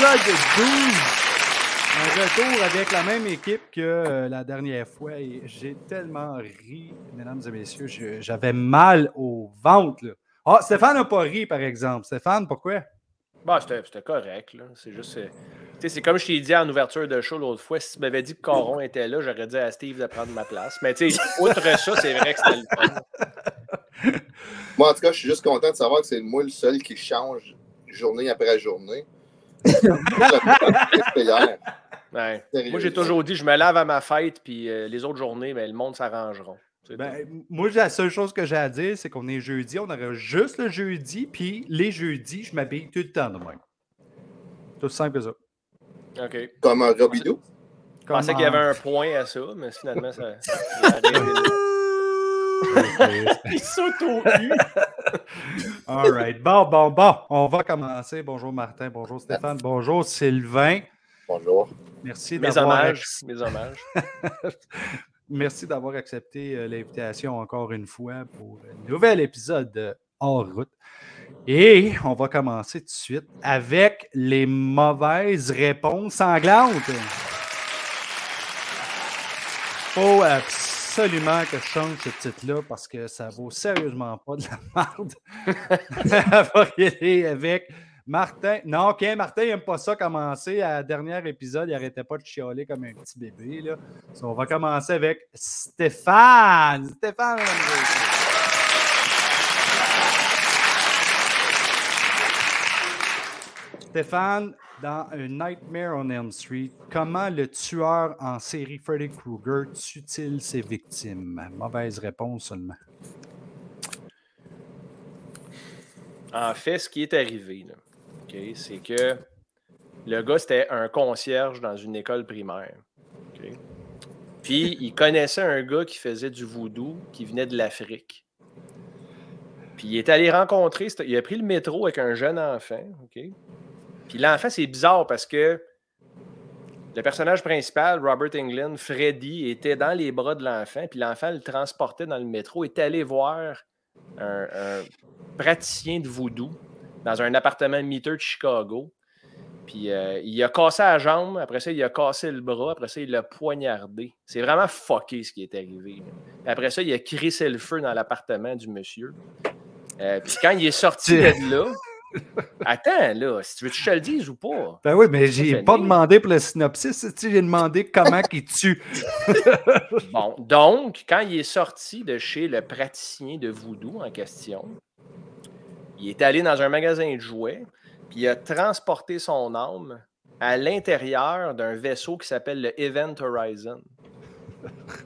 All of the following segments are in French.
épisode 12. Un retour avec la même équipe que euh, la dernière fois et j'ai tellement ri, mesdames et messieurs, je- j'avais mal au ventre. là. Ah, Stéphane n'a pas ri, par exemple. Stéphane, pourquoi? Bah, c'était c'était correct, là. C'est juste. euh, Tu sais, c'est comme je t'ai dit en ouverture de show l'autre fois, si tu m'avais dit que Coron était là, j'aurais dit à Steve de prendre ma place. Mais tu sais, outre ça, c'est vrai que c'était le fun. Moi, en tout cas, je suis juste content de savoir que c'est moi le seul qui change journée après journée. Ouais. Moi, j'ai toujours dit, je me lave à ma fête, puis euh, les autres journées, ben, le monde s'arrangeront. Ben, moi, la seule chose que j'ai à dire, c'est qu'on est jeudi. On aurait juste le jeudi, puis les jeudis, je m'habille tout le temps de même. Tout simple que ça. OK. Comme un Robidou. Je pensais qu'il y avait un point à ça, mais finalement, ça. Il saute au cul. All right. Bon, bon, bon. On va commencer. Bonjour Martin, bonjour Stéphane, bonjour Sylvain. Bonjour. Merci Mes d'avoir hommages. ac- Mes hommages. Merci d'avoir accepté euh, l'invitation encore une fois pour un nouvel épisode de Hors route. Et on va commencer tout de suite avec les mauvaises réponses sanglantes. Absolument que je change ce titre-là parce que ça vaut sérieusement pas de la merde. On va y aller avec Martin. Non, OK, Martin n'aime pas ça commencer. À dernier épisode, il n'arrêtait pas de chialer comme un petit bébé. Là. So, on va commencer avec Stéphane. Stéphane. Stéphane, dans A Nightmare on Elm Street, comment le tueur en série Freddy Krueger tue-t-il ses victimes? Mauvaise réponse seulement. En fait, ce qui est arrivé, c'est que le gars, c'était un concierge dans une école primaire. Puis, il connaissait un gars qui faisait du voodoo, qui venait de l'Afrique. Puis, il est allé rencontrer, il a pris le métro avec un jeune enfant. Puis, l'enfant, c'est bizarre parce que le personnage principal, Robert Englund, Freddy, était dans les bras de l'enfant, puis l'enfant le transportait dans le métro, est allé voir un, un praticien de voodoo dans un appartement meter de Chicago. Puis euh, il a cassé la jambe, après ça, il a cassé le bras, après ça, il l'a poignardé. C'est vraiment fucké ce qui est arrivé. Puis Après ça, il a crissé le feu dans l'appartement du monsieur. Euh, puis quand il est sorti de là, attends, là, si tu veux que je te le dise ou pas? Ben oui, mais j'ai pas demandé pour le synopsis. J'ai demandé comment il tue. Bon, donc, quand il est sorti de chez le praticien de voodoo en question, il est allé dans un magasin de jouets, puis il a transporté son âme à l'intérieur d'un vaisseau qui s'appelle le Event Horizon.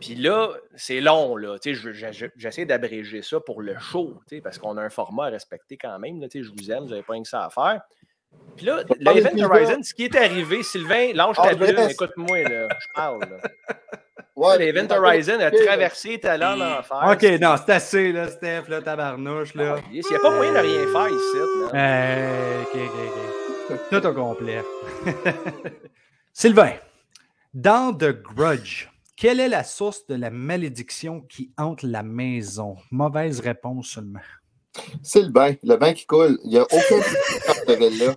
Puis là, c'est long, là. J'essaie d'abréger ça pour le show, tu sais, parce qu'on a un format à respecter quand même. Là, tu sais, je vous aime, vous n'avez pas rien que ça à faire. Puis là, le parler Event de Horizon, ce qui est arrivé, Sylvain, lâche Ah, ta laisse. écoute-moi, là, je parle. là. Ouais, L'Event Horizon a traversé ta en enfer. OK, non, c'est assez, là, Steph, là, tabarnouche, là. Il n'y a pas moyen de rien faire ici. Euh, OK, OK, OK. Tout au complet. Sylvain, dans The Grudge, quelle est la source de la malédiction qui hante la maison? Mauvaise réponse seulement. C'est le bain, le bain qui coule. Il n'y a aucun petit là.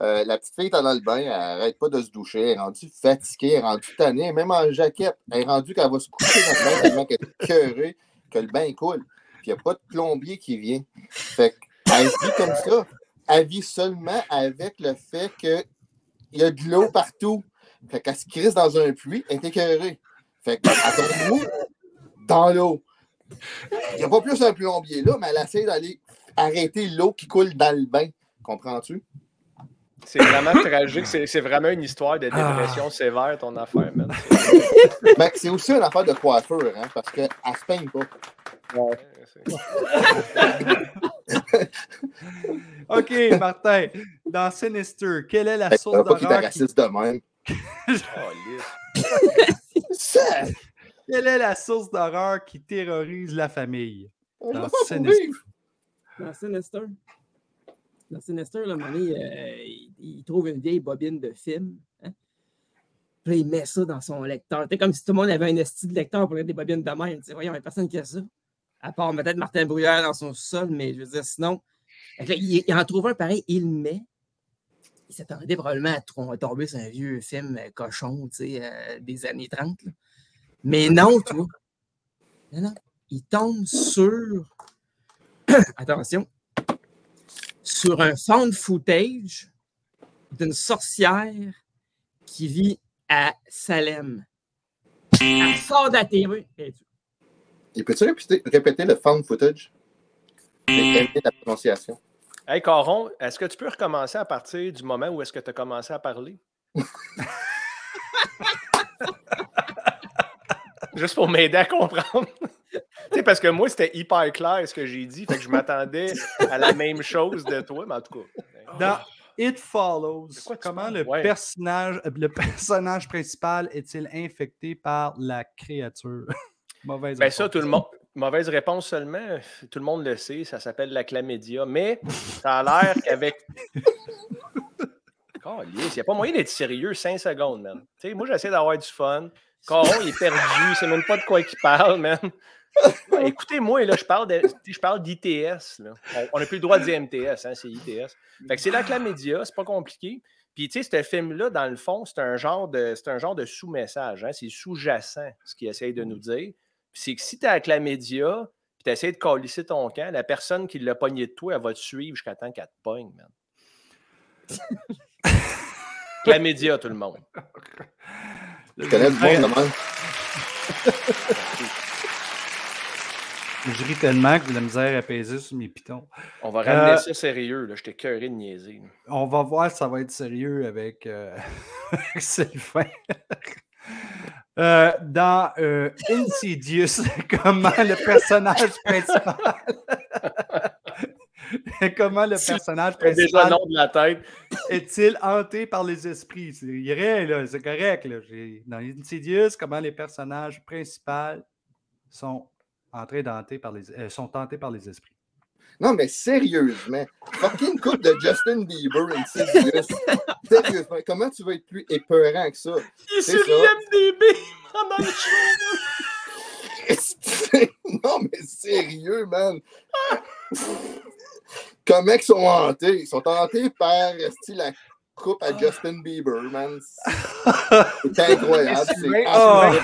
Euh, la petite fille est dans le bain, elle n'arrête pas de se doucher. Elle est rendue fatiguée, elle est rendue tannée, même en jaquette. Elle est rendue qu'elle va se coucher dans le bain tellement qu'elle est cœurée, que le bain coule. Puis il n'y a pas de plombier qui vient. Fait qu'elle vit comme ça. Elle vit seulement avec le fait qu'il y a de l'eau partout. Fait qu'elle se crisse dans un puits, elle est écœurée. Fait tombe où? Dans l'eau. Il n'y a pas plus un plombier là, mais elle essaie d'aller arrêter l'eau qui coule dans le bain. Comprends-tu? C'est vraiment tragique. C'est c'est vraiment une histoire de dépression sévère, ton affaire, man. Ben, c'est aussi une affaire de coiffeur, hein, parce qu'elle ne se peigne pas. C'est- OK, Martin, dans Sinister, quelle est la que source veut pas d'horreur qui... raciste de même. Oh. Ça! Quelle est la source d'horreur qui terrorise la famille? On Dans Sinister. Dans Sinister. Dans Sinister, là, donné, euh, il, il trouve une vieille bobine de film. Hein? Puis là, il met ça dans son lecteur. C'est comme si tout le monde avait un esti de lecteur pour lire des bobines de même. Tu sais, voyons, il n'y a personne qui a ça. À part peut-être Martin Bruyère dans son sol, mais je veux dire, sinon. Là, il, il en trouve un pareil, il le met. Il s'attendait probablement à tomber sur un vieux film euh, cochon, tu sais, euh, des années 30. là. Mais non, tu vois. Non, non. Il tombe sur. Attention. Sur un found footage d'une sorcière qui vit à Salem. Elle sort de la TV. Et tu- Et peux-tu répéter, répéter le found footage? J'ai la prononciation? Hey, Caron, est-ce que tu peux recommencer à partir du moment où est-ce que tu as commencé à parler? Juste pour m'aider à comprendre. tu sais, parce que moi, c'était hyper clair ce que j'ai dit, fait que je m'attendais à la même chose de toi, mais en tout cas. Dans It Follows, comment le, Ouais. personnage, euh, le personnage principal est-il infecté par la créature? Mauvaise Ben ça, tout le monde. Mauvaise réponse seulement, tout le monde le sait, ça s'appelle la chlamydia, mais ça a l'air qu'avec. Il n'y a pas moyen d'être sérieux 5 secondes, man. Moi, j'essaie d'avoir du fun. Caron, il est perdu, sait même pas de quoi il parle, man. Ouais, Écoutez-moi, là, je parle d'ITS. On- n'a plus le droit de dire MTS, hein, c'est ITS. Fait que c'est la chlamydia, c'est pas compliqué. Puis, tu sais, ce film-là, dans le fond, c'est un genre de, c'est un genre de sous-message. hein, C'est sous-jacent, ce qu'il essaye de nous dire. Puis c'est que si tu as la chlamydia, puis tu essaies de calisser ton camp, la personne qui l'a pogné de toi, elle va te suivre jusqu'à temps qu'elle te pogne, man. chlamydia, tout le monde. Je connais monde même. Je ris tellement que de la misère peser sur mes pitons. On va ramener Euh, ça sérieux. Là. J'étais cœuré de niaiser. là. On va voir si ça va être sérieux avec, euh, avec Sylvain. Euh, dans euh, Insidious, comment le personnage principal? comment le personnage principal nom de la tête. est-il hanté par les esprits? C'est irait, là, c'est correct. Là. Dans Insidious, comment les personnages principaux sont en train d'hanter par les euh, sont hantés par les esprits? Non, mais sérieusement, fucking coupe de Justin Bieber Insidious. Sérieusement, comment tu vas être plus épeurant que ça? Il sur ça. IMDB pendant le show. non, mais sérieux, man. Comment ils sont hantés? Ils sont hantés par la coupe à Justin Bieber, man. C'est incroyable. c'est absolument-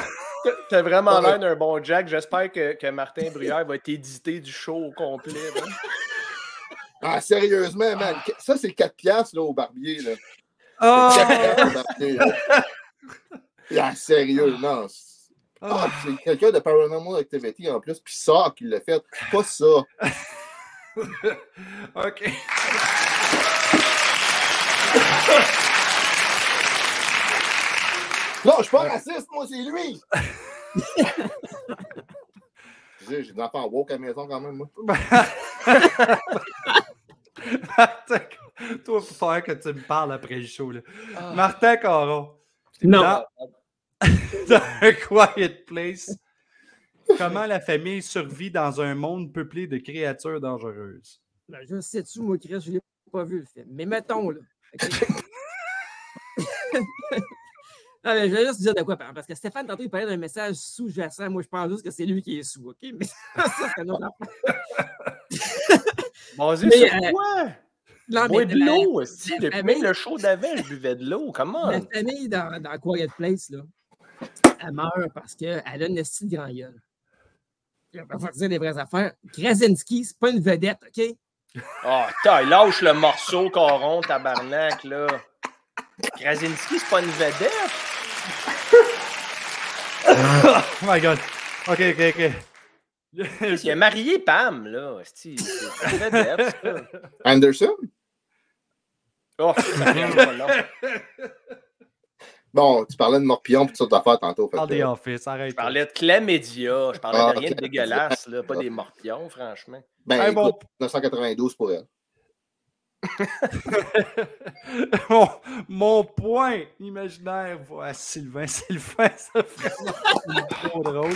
T'as- vraiment Ouais. l'air d'un bon Jack. J'espère que, que Martin Bruyère va t'éditer du show au complet. Ah, sérieusement, man. Ça, c'est 4 piastres là, au barbier. Là. Oh! 4 piastres au barbier. là. Ah, sérieux, non. c'est- Ah, c'est quelqu'un de Paranormal Activity en plus, puis ça qui l'a fait. Pas ça. OK. Non, je suis pas raciste, moi, c'est lui. J'ai j'ai des enfants woke à la maison quand même, moi. Toi, il faut faire que tu me parles après le show. Là. Ah. Martin Caron, Non. dans, dans A Quiet Place, comment la famille survit dans un monde peuplé de créatures dangereuses? Ben, je sais-tu, moi, Chris, je l'ai pas vu le film. Mais mettons, là. Non, mais je vais juste dire de quoi. Parce que Stéphane, tantôt, il parlait d'un message sous-jacent. Moi, je pense juste que c'est lui qui est sous, OK? Mais ça, c'est un autre affaire. Basé sur euh, quoi? Non, mais de l'eau, la Depuis famille- même le show d'avant, je buvais de l'eau. Comment? La famille dans, dans Quiet Place, là, elle meurt parce qu'elle a une esti de grand gueule. On va dire les vraies affaires. Krasinski, c'est pas une vedette, OK? Ah, t'as, lâche le morceau, Coron, tabarnak, là. Krasinski, c'est pas une vedette? Oh my god. OK, OK, OK. Il a marié Pam, là. C'est. Anderson? Oh. Bon, tu parlais de morpion et toutes sortes d'affaires tantôt. fait Parle que- des Office, arrête. Je parlais de chlamydia. Je parlais Ah, de rien ok. de dégueulasse, là. Pas des morpions, franchement. Ben, Hey, bon. écoute, 1992 pour elle. mon, mon point imaginaire va à Sylvain. Sylvain, ça vraiment trop drôle.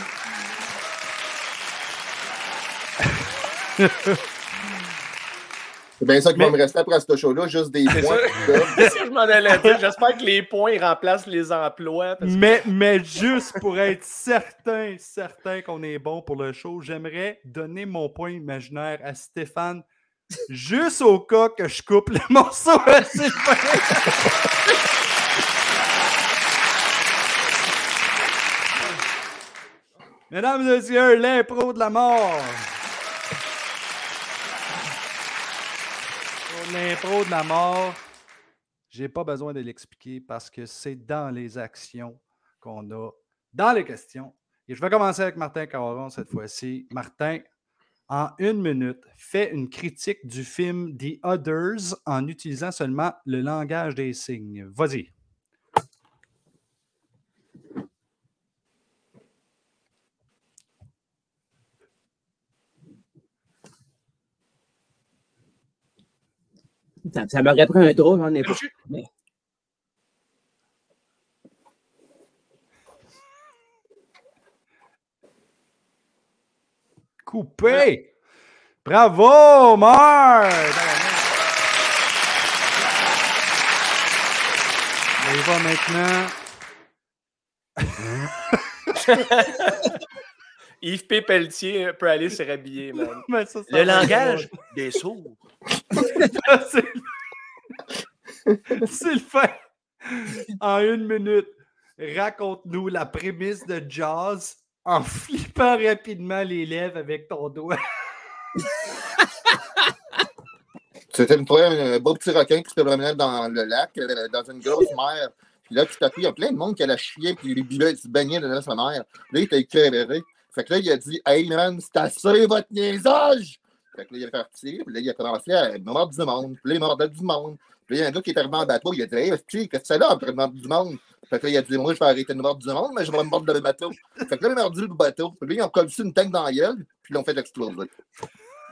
C'est bien ça qui va me rester après ce show-là, juste des points. ça. là. C'est ça que je m'en allais dire. J'espère que les points remplacent les emplois. parce que- Mais, mais juste pour être certain, certain qu'on est bon pour le show, j'aimerais donner mon point imaginaire à Stéphane juste au cas que je coupe le morceau à Sylvain. Mesdames et messieurs, l'impro de la mort. L'impro de la mort, j'ai pas besoin de l'expliquer parce que c'est dans les actions qu'on a, dans les questions. Et je vais commencer avec Martin Caron cette fois-ci. Martin, en une minute, fais une critique du film The Others en utilisant seulement le langage des signes. Vas-y. Ça, ça m'aurait pris un drôle, j'en ai pas. Mais... Coupé! Bravo, Marc! On y va maintenant. Yves P. Pelletier peut aller se rhabiller, man. Mais ça, ça Le langage des sourds. C'est Sylvain, en une minute, raconte-nous la prémisse de jazz en flippant rapidement les lèvres avec ton doigt. C'était une fois un beau petit requin qui se promenait dans le lac, euh, dans une grosse mer. Puis là, tout à coup, il y a plein de monde qui allait chier, puis buvait, ils se baignaient dans sa mer. Là, il était écœuré. Fait que là, il a dit Hey man, c'est assez votre niaisage! Fait que là, il est parti, puis là, il a commencé à mordre du monde, puis là, il mordait du monde. Puis il y a un gars qui est arrivé en bateau, il a dit Hey, qu'est-ce que c'est là, après mordre du monde? Fait que là, il a dit Moi, je vais arrêter de mordre du monde, mais je vais me mordre le bateau. Fait que là, il a mordu le bateau, puis là, ils ont collé une tank dans la gueule, puis ils l'ont fait exploser.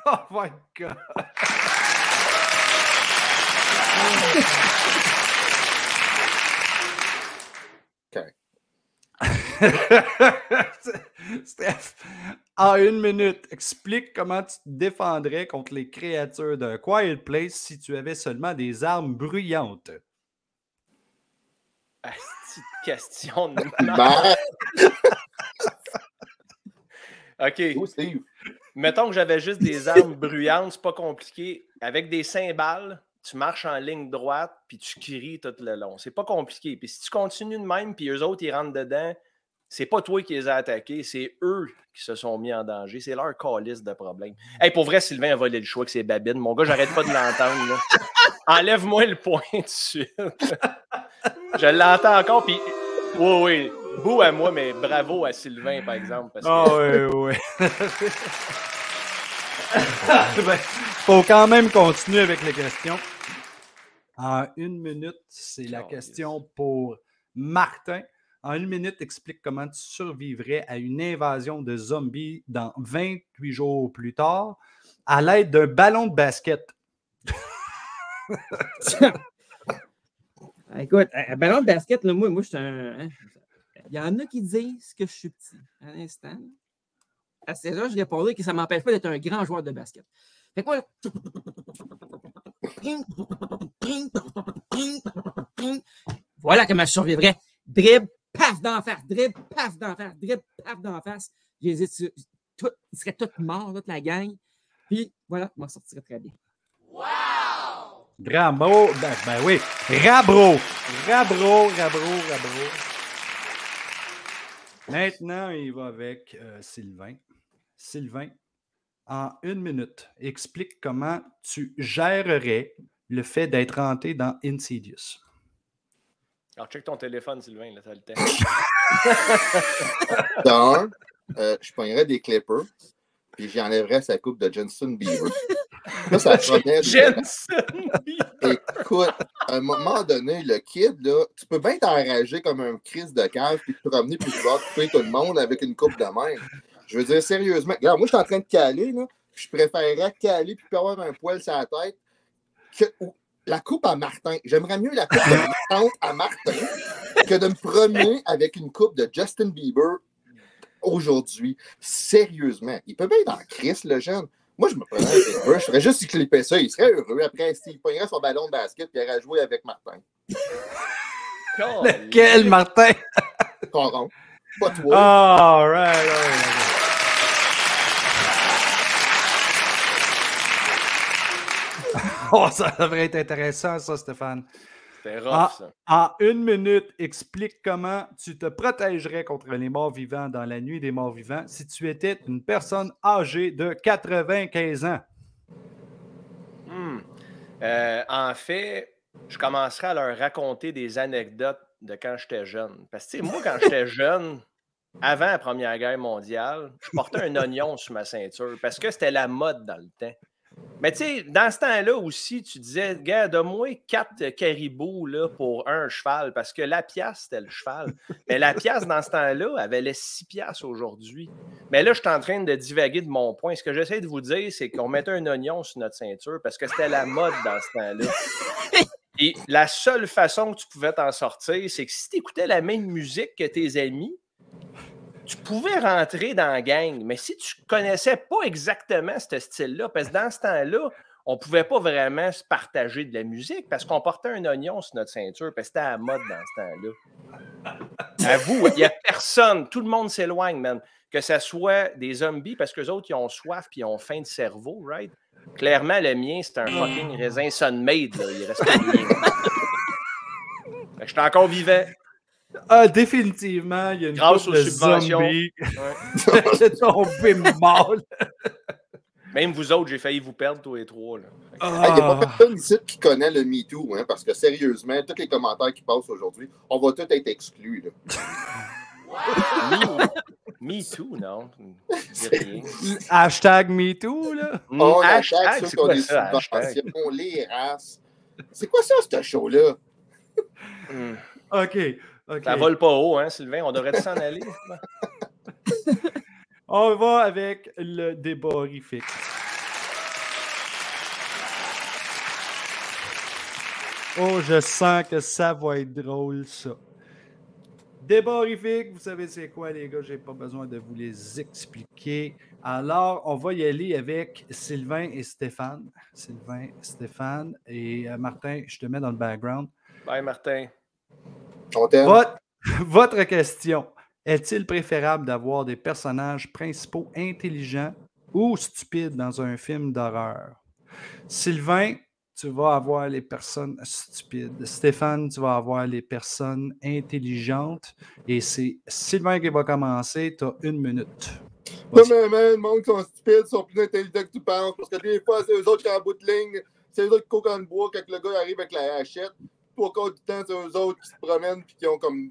Oh my God! OK. Steph, en une minute, explique comment tu te défendrais contre les créatures d'un Quiet Place si tu avais seulement des armes bruyantes. Asti de question de Ben, OK. Mettons que j'avais juste des armes bruyantes, c'est pas compliqué. Avec des cymbales, tu marches en ligne droite, puis tu cries tout le long. C'est pas compliqué. Puis si tu continues de même, puis eux autres, ils rentrent dedans, c'est pas toi qui les as attaqués, c'est eux qui se sont mis en danger. C'est leur calice de problème. Hey, pour vrai, Sylvain a volé le choix que c'est Babine. Mon gars, j'arrête pas de l'entendre. Enlève-moi le point tout de suite. Je l'entends encore, puis oui, oui. Beau à moi, mais bravo à Sylvain, par exemple. Parce que... Ah oui, oui. ben, faut quand même continuer avec les questions. En une minute, c'est la Oh, question pour Martin. En une minute, explique comment tu survivrais à une invasion de zombies dans 28 jours plus tard à l'aide d'un ballon de basket. Écoute, un ballon de basket, là, moi, moi je suis un. hein, Il y en a qui disent que je suis petit. À l'instant. À 16 heures, je répondais que ça ne m'empêche pas d'être un grand joueur de basket. Fait que moi. Voilà comment je survivrais. Dribble, paf d'en face, dribble, paf d'en face, dribble, paf d'en face. Ils seraient tous morts, toute la gang. Puis voilà, je m'en sortirais très bien. Bravo! Ben, ben oui, Rabro! Rabro, Rabro, Rabro. Maintenant, il va avec euh, Sylvain. Sylvain, en une minute, explique comment tu gérerais le fait d'être hanté dans Insidious. Alors, check ton téléphone, Sylvain, là, t'as le temps. Dans un, euh, je pognerais des clippers, puis j'enlèverais sa coupe de Jensen Bieber. Là, ça prenait. Jensen! Écoute, à un moment donné, le kid, là, tu peux bien t'enrager comme un crise de cave, puis te promener, puis tu vas couper tout le monde avec une coupe de main. Je veux dire, sérieusement, regarde, moi, je suis en train de caler, là, puis je préférerais caler, puis avoir un poil sur la tête, que ou- la coupe à Martin. J'aimerais mieux la coupe de à Martin que de me promener avec une coupe de Justin Bieber aujourd'hui. Sérieusement, il peut bien être en crise, le jeune. Moi, je me prenais un Bieber, je ferais juste clipper ça, il serait heureux. Après, s'il pognerait son ballon de basket, puis il irait jouer avec Martin. Quel Martin? Coron. Pas toi. All right, all right. Oh, ça devrait être intéressant, ça, Stéphane. C'était rough, Ah. ça. En une minute, explique comment tu te protégerais contre les morts vivants dans la nuit des morts vivants si tu étais une personne âgée de 95 ans. Hmm. Euh, en fait, je commencerai à leur raconter des anecdotes de quand j'étais jeune. Parce que, tu sais, moi, quand j'étais jeune, avant la Première Guerre mondiale, je portais un oignon sur ma ceinture parce que c'était la mode dans le temps. Mais tu sais, dans ce temps-là aussi, tu disais, gars, donne-moi quatre caribous là, pour un cheval, parce que la pièce, c'était le cheval. Mais la pièce, dans ce temps-là, elle valait six piastres aujourd'hui. Mais là, je suis en train de divaguer de mon point. Ce que j'essaie de vous dire, c'est qu'on mettait un oignon sur notre ceinture parce que c'était la mode dans ce temps-là. Et la seule façon que tu pouvais t'en sortir, c'est que si tu écoutais la même musique que tes amis, tu pouvais rentrer dans la gang. Mais si tu connaissais pas exactement ce style-là, parce que dans ce temps-là, on pouvait pas vraiment se partager de la musique parce qu'on portait un oignon sur notre ceinture, parce que c'était à la mode dans ce temps-là. À vous, il n'y a personne, tout le monde s'éloigne, man. Que ce soit des zombies, parce que autres, ils ont soif puis ils ont faim de cerveau, right? Clairement, le mien, c'est un fucking raisin Sunmade, là. Il reste rien. Que J'étais encore vivant. Ah, définitivement, il y a une Grâce aux de subventions. zombies. Ouais. J'ai tombé mal. Même vous autres, j'ai failli vous perdre tous les trois. Là. Il n'y a Ah. pas personne ici qui connaît le MeToo, hein, parce que sérieusement, tous les commentaires qui passent aujourd'hui, on va tous être exclus. là. Me, me too, non. Hashtag MeToo, là. Hmm, On hashtag, attaque c'est ceux qui ont quoi des ça, hashtag? subventions, les races. C'est quoi ça, ce show-là? OK. OK. Ça vole pas haut, hein, Sylvain? On devrait s'en aller? On va avec le débat horrifique. Oh, je sens que ça va être drôle, ça. Débat horrifique, vous savez c'est quoi, les gars? J'ai pas besoin de vous les expliquer. Alors, on va y aller avec Sylvain et Stéphane. Sylvain, Stéphane et euh, Martin, je te mets dans le background. Bye, Martin. Votre, votre question. Est-il préférable d'avoir des personnages principaux intelligents ou stupides dans un film d'horreur? Sylvain, tu vas avoir les personnes stupides. Stéphane, tu vas avoir les personnes intelligentes. Et c'est Sylvain qui va commencer. Tu as une minute. Non, mais man, le monde qui sont stupides sont plus intelligents que tu penses. Parce que des fois, c'est eux autres qui sont en bout de ligne. C'est eux autres qui courent dans le bois quand le gars arrive avec la hachette. Trois quarts du temps, c'est eux autres qui se promènent et qui ont comme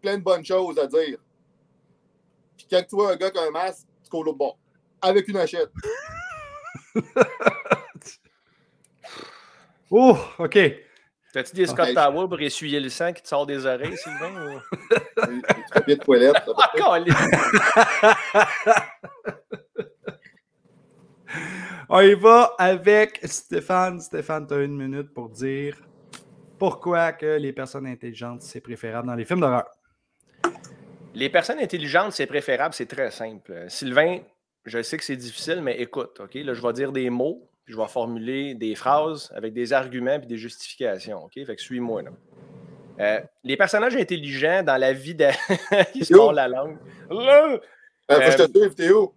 plein de bonnes choses à dire. Puis quand tu vois un gars qui a un masque, tu cours l'autre bord. Avec une hachette. Oh, OK. T'as-tu des Scott Ok. Towel pour essuyer le sang qui te sort des oreilles, Sylvain? ou- papier de toilette. Ah. On y va avec Stéphane. Stéphane, tu as une minute pour dire pourquoi que les personnes intelligentes, c'est préférable dans les films d'horreur. Les personnes intelligentes, c'est préférable, c'est très simple. Euh, Sylvain, je sais que c'est difficile, mais écoute, OK? Là, je vais dire des mots, puis je vais formuler des phrases avec des arguments et des justifications, OK? Fait que suis-moi, là. Euh, les personnages intelligents dans la vie de... Ils se la langue. Là! Euh, faut que je te suive, Théo.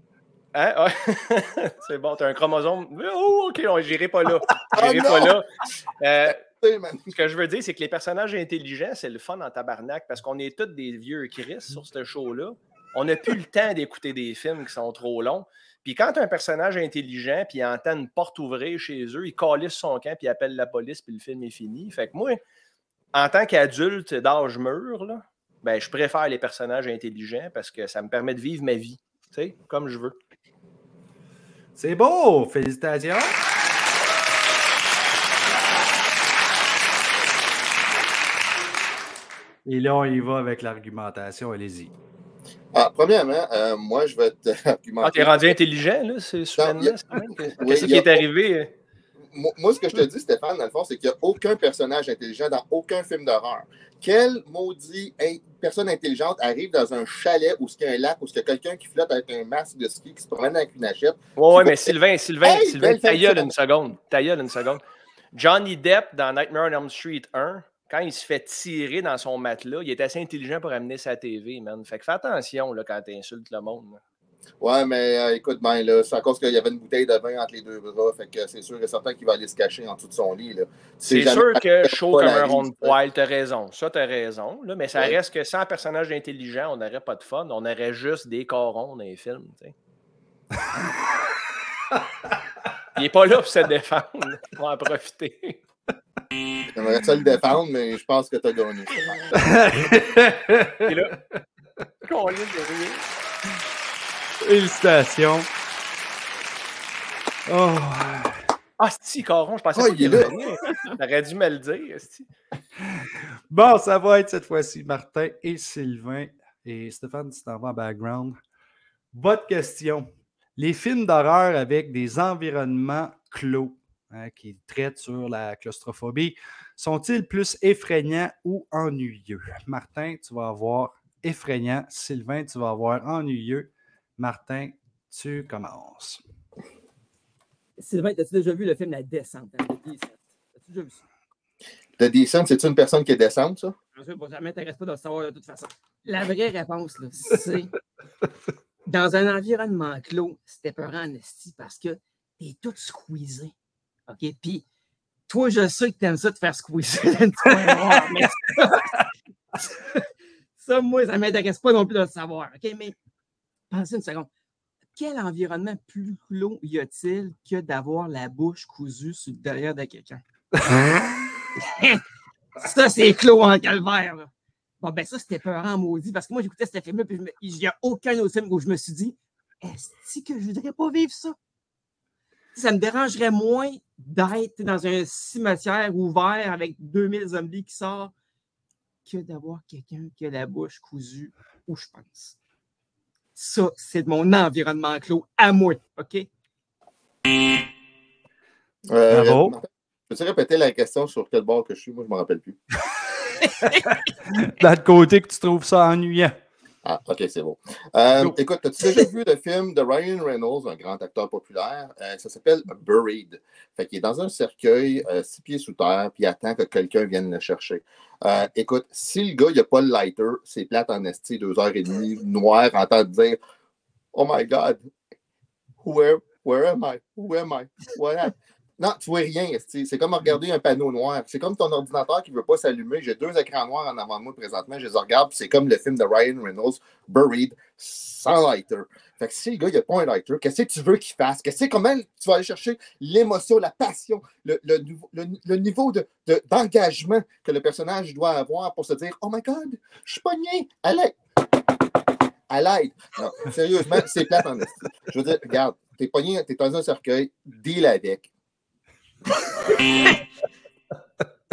Hein? Ouais. c'est bon, t'as un chromosome. Oh, OK, on- j'irai pas là. Ah J'irai pas là. Ce que je veux dire, c'est que les personnages intelligents, c'est le fun en tabarnak parce qu'on est tous des vieux Chris sur ce show-là. On n'a plus le temps d'écouter des films qui sont trop longs. Puis quand un personnage intelligent, puis il entend une porte ouvrir chez eux, il calisse son camp, puis il appelle la police, puis le film est fini. Fait que moi, en tant qu'adulte d'âge mûr, là, ben, je préfère les personnages intelligents parce que ça me permet de vivre ma vie, tu sais, comme je veux. C'est beau! Félicitations! Et là, on y va avec l'argumentation. Allez-y. Ah, premièrement, euh, moi, je vais te Ah, argumenter. t'es rendu intelligent, là, c'est soudainement, a- Oui, Qu'est-ce qui a- est arrivé? Moi, moi, ce que je te dis, Stéphane, dans le fond, c'est qu'il n'y a aucun personnage intelligent dans aucun film d'horreur. Quel maudit in- personne intelligente arrive dans un chalet où il y a un lac, où il y a quelqu'un qui flotte avec un masque de ski, qui se promène avec une hachette? Ouais, ouais, mais Sylvain, Sylvain, Hey, Sylvain, ta gueule une seconde. Ta gueule une seconde. Johnny Depp, dans Nightmare on Elm Street 1, quand il se fait tirer dans son matelas, il est assez intelligent pour amener sa TV, man. Fait que fais attention là, quand tu insultes le monde. là. Ouais, mais euh, écoute, ben, là, c'est à cause qu'il y avait une bouteille de vin entre les deux bras. Fait que c'est sûr et certain qu'il va aller se cacher en dessous de son lit. là. C'est sûr que chaud comme un rond de poil, t'as raison. Ça, t'as raison. Là, mais ça Ouais. reste que sans personnage intelligent, on n'aurait pas de fun. On aurait juste des corons dans les films. Il n'est pas là pour se défendre. Va en profiter. J'aimerais ça le défendre, mais je pense que tu as gagné. Et là, qu'on de rien. Félicitations. Oh. Ah, si, Coron, je pensais pas il qu'il. T'aurais dû me le dire. Bon, ça va être cette fois-ci Martin et Sylvain. Et Stéphane, tu t'en vas en background. Votre question. Les films d'horreur avec des environnements clos hein, qui traitent sur la claustrophobie sont-ils plus effrayants ou ennuyeux? Martin, tu vas avoir effrayant. Sylvain, tu vas avoir ennuyeux. Martin, tu commences. Sylvain, as-tu déjà vu le film La Descente? hein, de Descent? As-tu déjà vu ça? Le descend, c'est une personne qui est descente, ça? Ça ne m'intéresse pas de le savoir de toute façon. La vraie réponse, là, c'est dans un environnement clos, c'était peurant en esti parce que t'es tout squeezé. OK? Puis, toi, je sais que t'aimes ça te faire squeezer dans le mais ça, ça, moi, ça ne m'intéresse pas non plus de le savoir. OK? Mais pensez une seconde. Quel environnement plus clos y a-t-il que d'avoir la bouche cousue sur le derrière de quelqu'un? Ça, c'est clos en calvaire. Là. Bon, ben ça, c'était peurant maudit parce que moi, j'écoutais ce film-là, puis il n'y a aucun autre film où je me suis dit, est-ce que je voudrais pas vivre ça? Ça me dérangerait moins d'être dans un cimetière ouvert avec 2000 zombies qui sortent que d'avoir quelqu'un qui a la bouche cousue où je pense. Ça, c'est de mon environnement clos à moi, OK? Euh, Bravo. Peux-tu répéter la question sur quel bord que je suis? Moi, je ne me rappelle plus. Dans le côté que tu trouves ça ennuyant. Ah, ok, c'est bon. Euh, écoute, as-tu déjà vu le film de Ryan Reynolds, un grand acteur populaire? Euh, ça s'appelle Buried. Fait qu'il est dans un cercueil, euh, six pieds sous terre, puis il attend que quelqu'un vienne le chercher. Écoute, si le gars, il n'a pas le lighter, c'est plate en esti, deux heures et demie, noir, en train de dire Oh my God, where, where am I? Who am I? What happened? Non, tu vois rien. C'est comme regarder un panneau noir. C'est comme ton ordinateur qui ne veut pas s'allumer. J'ai deux écrans noirs en avant de moi présentement. Je les regarde. C'est comme le film de Ryan Reynolds, Buried, sans lighter. Fait que si le gars, il n'a pas un lighter, qu'est-ce que tu veux qu'il fasse? Qu'est-ce que comment tu vas aller chercher l'émotion, la passion, le, le niveau- le- le niveau de- de- d'engagement que le personnage doit avoir pour se dire Oh my God, je suis pogné, l'aide. À l'aide. Non, sérieusement, c'est plate en. Je veux dire, regarde, t'es pogné, t'es dans un cercueil, deal avec.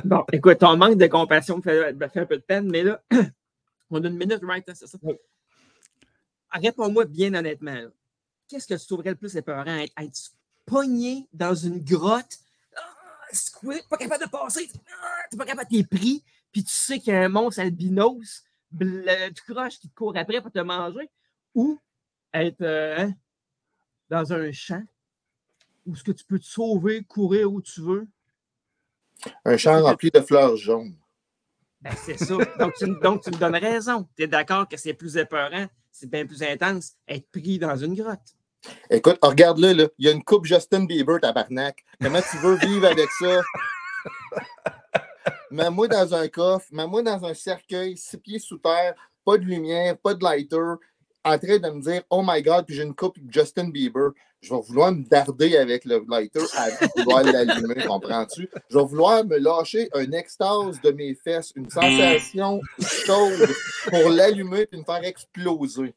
Bon, écoute, ton manque de compassion me fait, me fait un peu de peine, mais là, on a une minute, right? hein, c'est ça? Réponds-moi bien honnêtement. Qu'est-ce que tu trouverais le plus épeurant? Être, être pogné dans une grotte, ah, squid, pas capable de passer, ah, t'es pas capable, t'es pris, puis tu sais qu'il y a un monstre albinos, bl- tout croche qui te court après pour te manger, ou être euh, hein, dans un champ où ce que tu peux te sauver, courir où tu veux, Un champ rempli de fleurs jaunes. Ben, c'est ça. Donc tu, donc, tu me donnes raison. Tu es d'accord que c'est plus épeurant, c'est bien plus intense, être pris dans une grotte. Écoute, regarde-le, là. Il y a une coupe Justin Bieber, tabarnak. Comment tu veux vivre avec ça? Mets-moi dans un coffre, mets-moi dans un cercueil, six pieds sous terre, pas de lumière, pas de lighter, en train de me dire Oh my God, puis j'ai une coupe Justin Bieber. Je vais vouloir me darder avec le lighter avant de vouloir l'allumer, comprends-tu? Je vais vouloir me lâcher un extase de mes fesses, une sensation chaude pour l'allumer puis me faire exploser.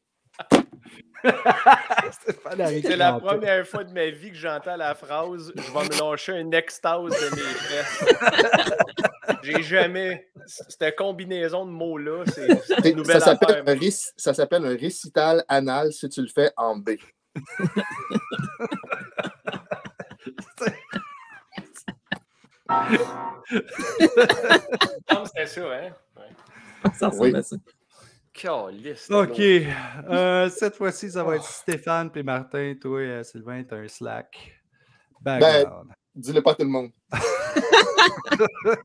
C'est la première fois de ma vie que j'entends la phrase Je vais me lâcher une extase de mes fesses. J'ai jamais. Cette combinaison de mots-là, c'est une nouvelle Ça affaire. un, ça s'appelle un récital anal si tu le fais en B. C'était ça, hein? Ouais. Ça ressemble Oui. à ça. Caliste, OK. Euh, cette fois-ci, ça va Oh. être Stéphane puis Martin. Toi, euh, Sylvain, t'as un slack. Ben. Dis-le pas à tout le monde.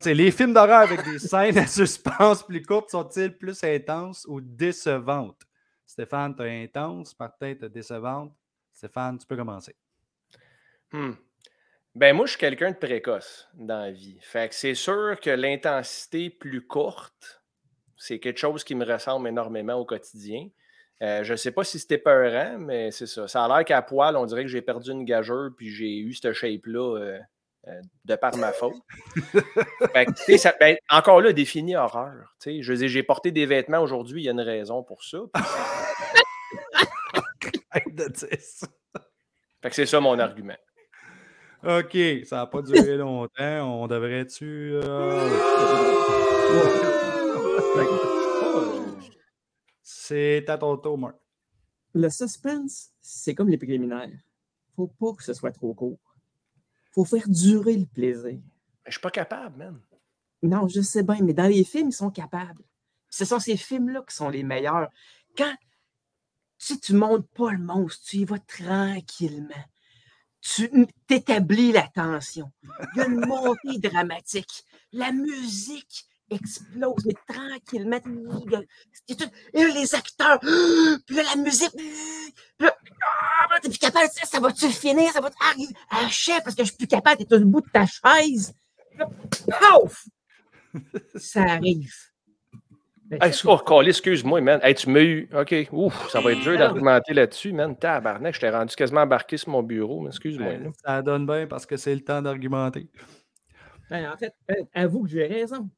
C'est les films d'horreur avec des scènes à suspense plus courtes sont-ils plus intenses ou décevantes? Stéphane, tu as intense. Martin, tu décevante. Stéphane, tu peux commencer. Hmm. Ben moi, je suis quelqu'un de précoce dans la vie. Fait que c'est sûr que l'intensité plus courte, c'est quelque chose qui me ressemble énormément au quotidien. Euh, je ne sais pas si c'était peurant, mais c'est ça. Ça a l'air qu'à poil, on dirait que j'ai perdu une gageure puis j'ai eu cette shape-là euh, euh, de par ma faute. Fait que, ça, ben, encore là, défini horreur. Je veux dire, j'ai porté des vêtements aujourd'hui, il y a une raison pour ça. fait que c'est ça mon argument. OK, ça n'a pas duré longtemps. On devrait-tu. C'est à ton tour, Marc. Le suspense, c'est comme les préliminaires. Faut pas que ce soit trop court. Faut faire durer le plaisir. Mais je suis pas capable, man. Non, je sais bien, mais dans les films, ils sont capables. Ce sont ces films-là qui sont les meilleurs. Quand tu ne montes pas le monstre, tu y vas tranquillement tu établis la tension. Il y a une montée dramatique. La musique explose, mais tranquillement. Et les acteurs, puis là, la musique, puis là, ah, t'es plus capable, ça va-tu finir, ça va arriver à chef parce que je suis plus capable, t'es au bout de ta chaise. Pouf! Ça arrive. Ben, oh, excuse-moi, man. tu m'as eu. OK. Ouf, ça va être dur d'argumenter là-dessus, man. Tabarnak, je t'ai rendu quasiment embarqué sur mon bureau, excuse-moi. ça donne bien parce que c'est le temps d'argumenter. Ben, en fait, euh, avoue que j'ai raison.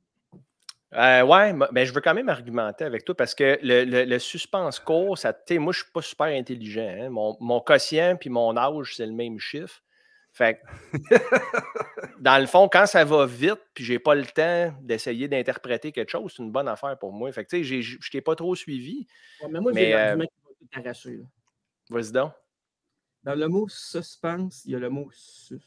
Euh, ouais, mais je veux quand même argumenter avec toi parce que le, le, suspense court, ça, moi, je ne suis pas super intelligent. Hein. Mon, mon, quotient puis mon âge, c'est le même chiffre. Fait dans le fond, quand ça va vite, puis j'ai pas le temps d'essayer d'interpréter quelque chose, c'est une bonne affaire pour moi. Fait que, tu sais, je t'ai pas trop suivi. mais moi, j'ai euh... qui va tout arracher. Vas-y donc. Dans le mot suspense, il y a le mot sus.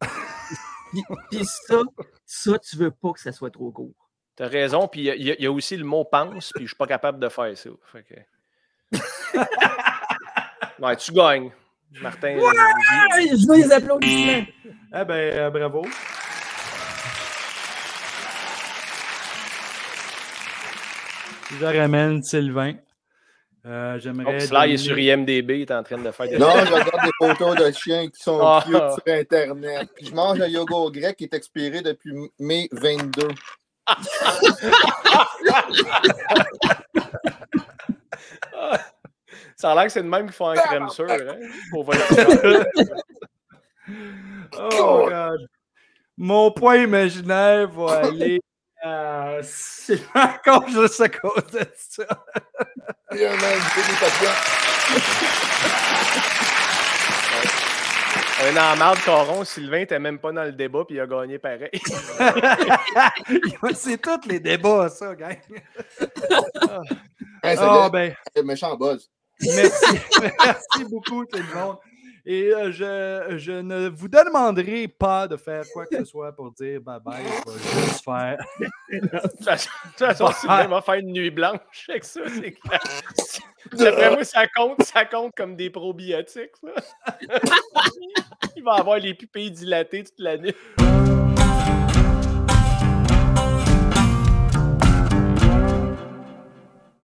puis, ça, ça, tu veux pas que ça soit trop court. Tu as raison, puis il y, a aussi le mot pense, puis je suis pas capable de faire ça. Fait que... ouais, tu gagnes. Martin. Ouais, je veux les applaudissements. Eh bien, euh, bravo. Je ramène Sylvain. Euh, J'aimerais. là, il est sur IMDB, il est en train de faire des. Non, je regarde des photos de chiens qui sont ah. cute sur Internet. Puis je mange un yogourt grec qui est expiré depuis mai 22. Ça a l'air que c'est le même qu'il faut en crème sûre. Hein? oh, God. Mon point imaginaire va aller à encore juste à cause de ça. Il y a même des Un en marde coron, Sylvain n'était même pas dans le débat puis il a gagné pareil. c'est tous les débats, ça, gang. c'est oh, ben. le méchant buzz. Merci, merci beaucoup tout le monde. Et euh, je, je, ne vous demanderai pas de faire quoi que ce soit pour dire bye bye. Je vais juste faire. de toute façon, si va faire une nuit blanche avec ça, c'est clair. D'après moi, ça compte, ça compte comme des probiotiques. Ça. Il va avoir les pupilles dilatées toute la nuit.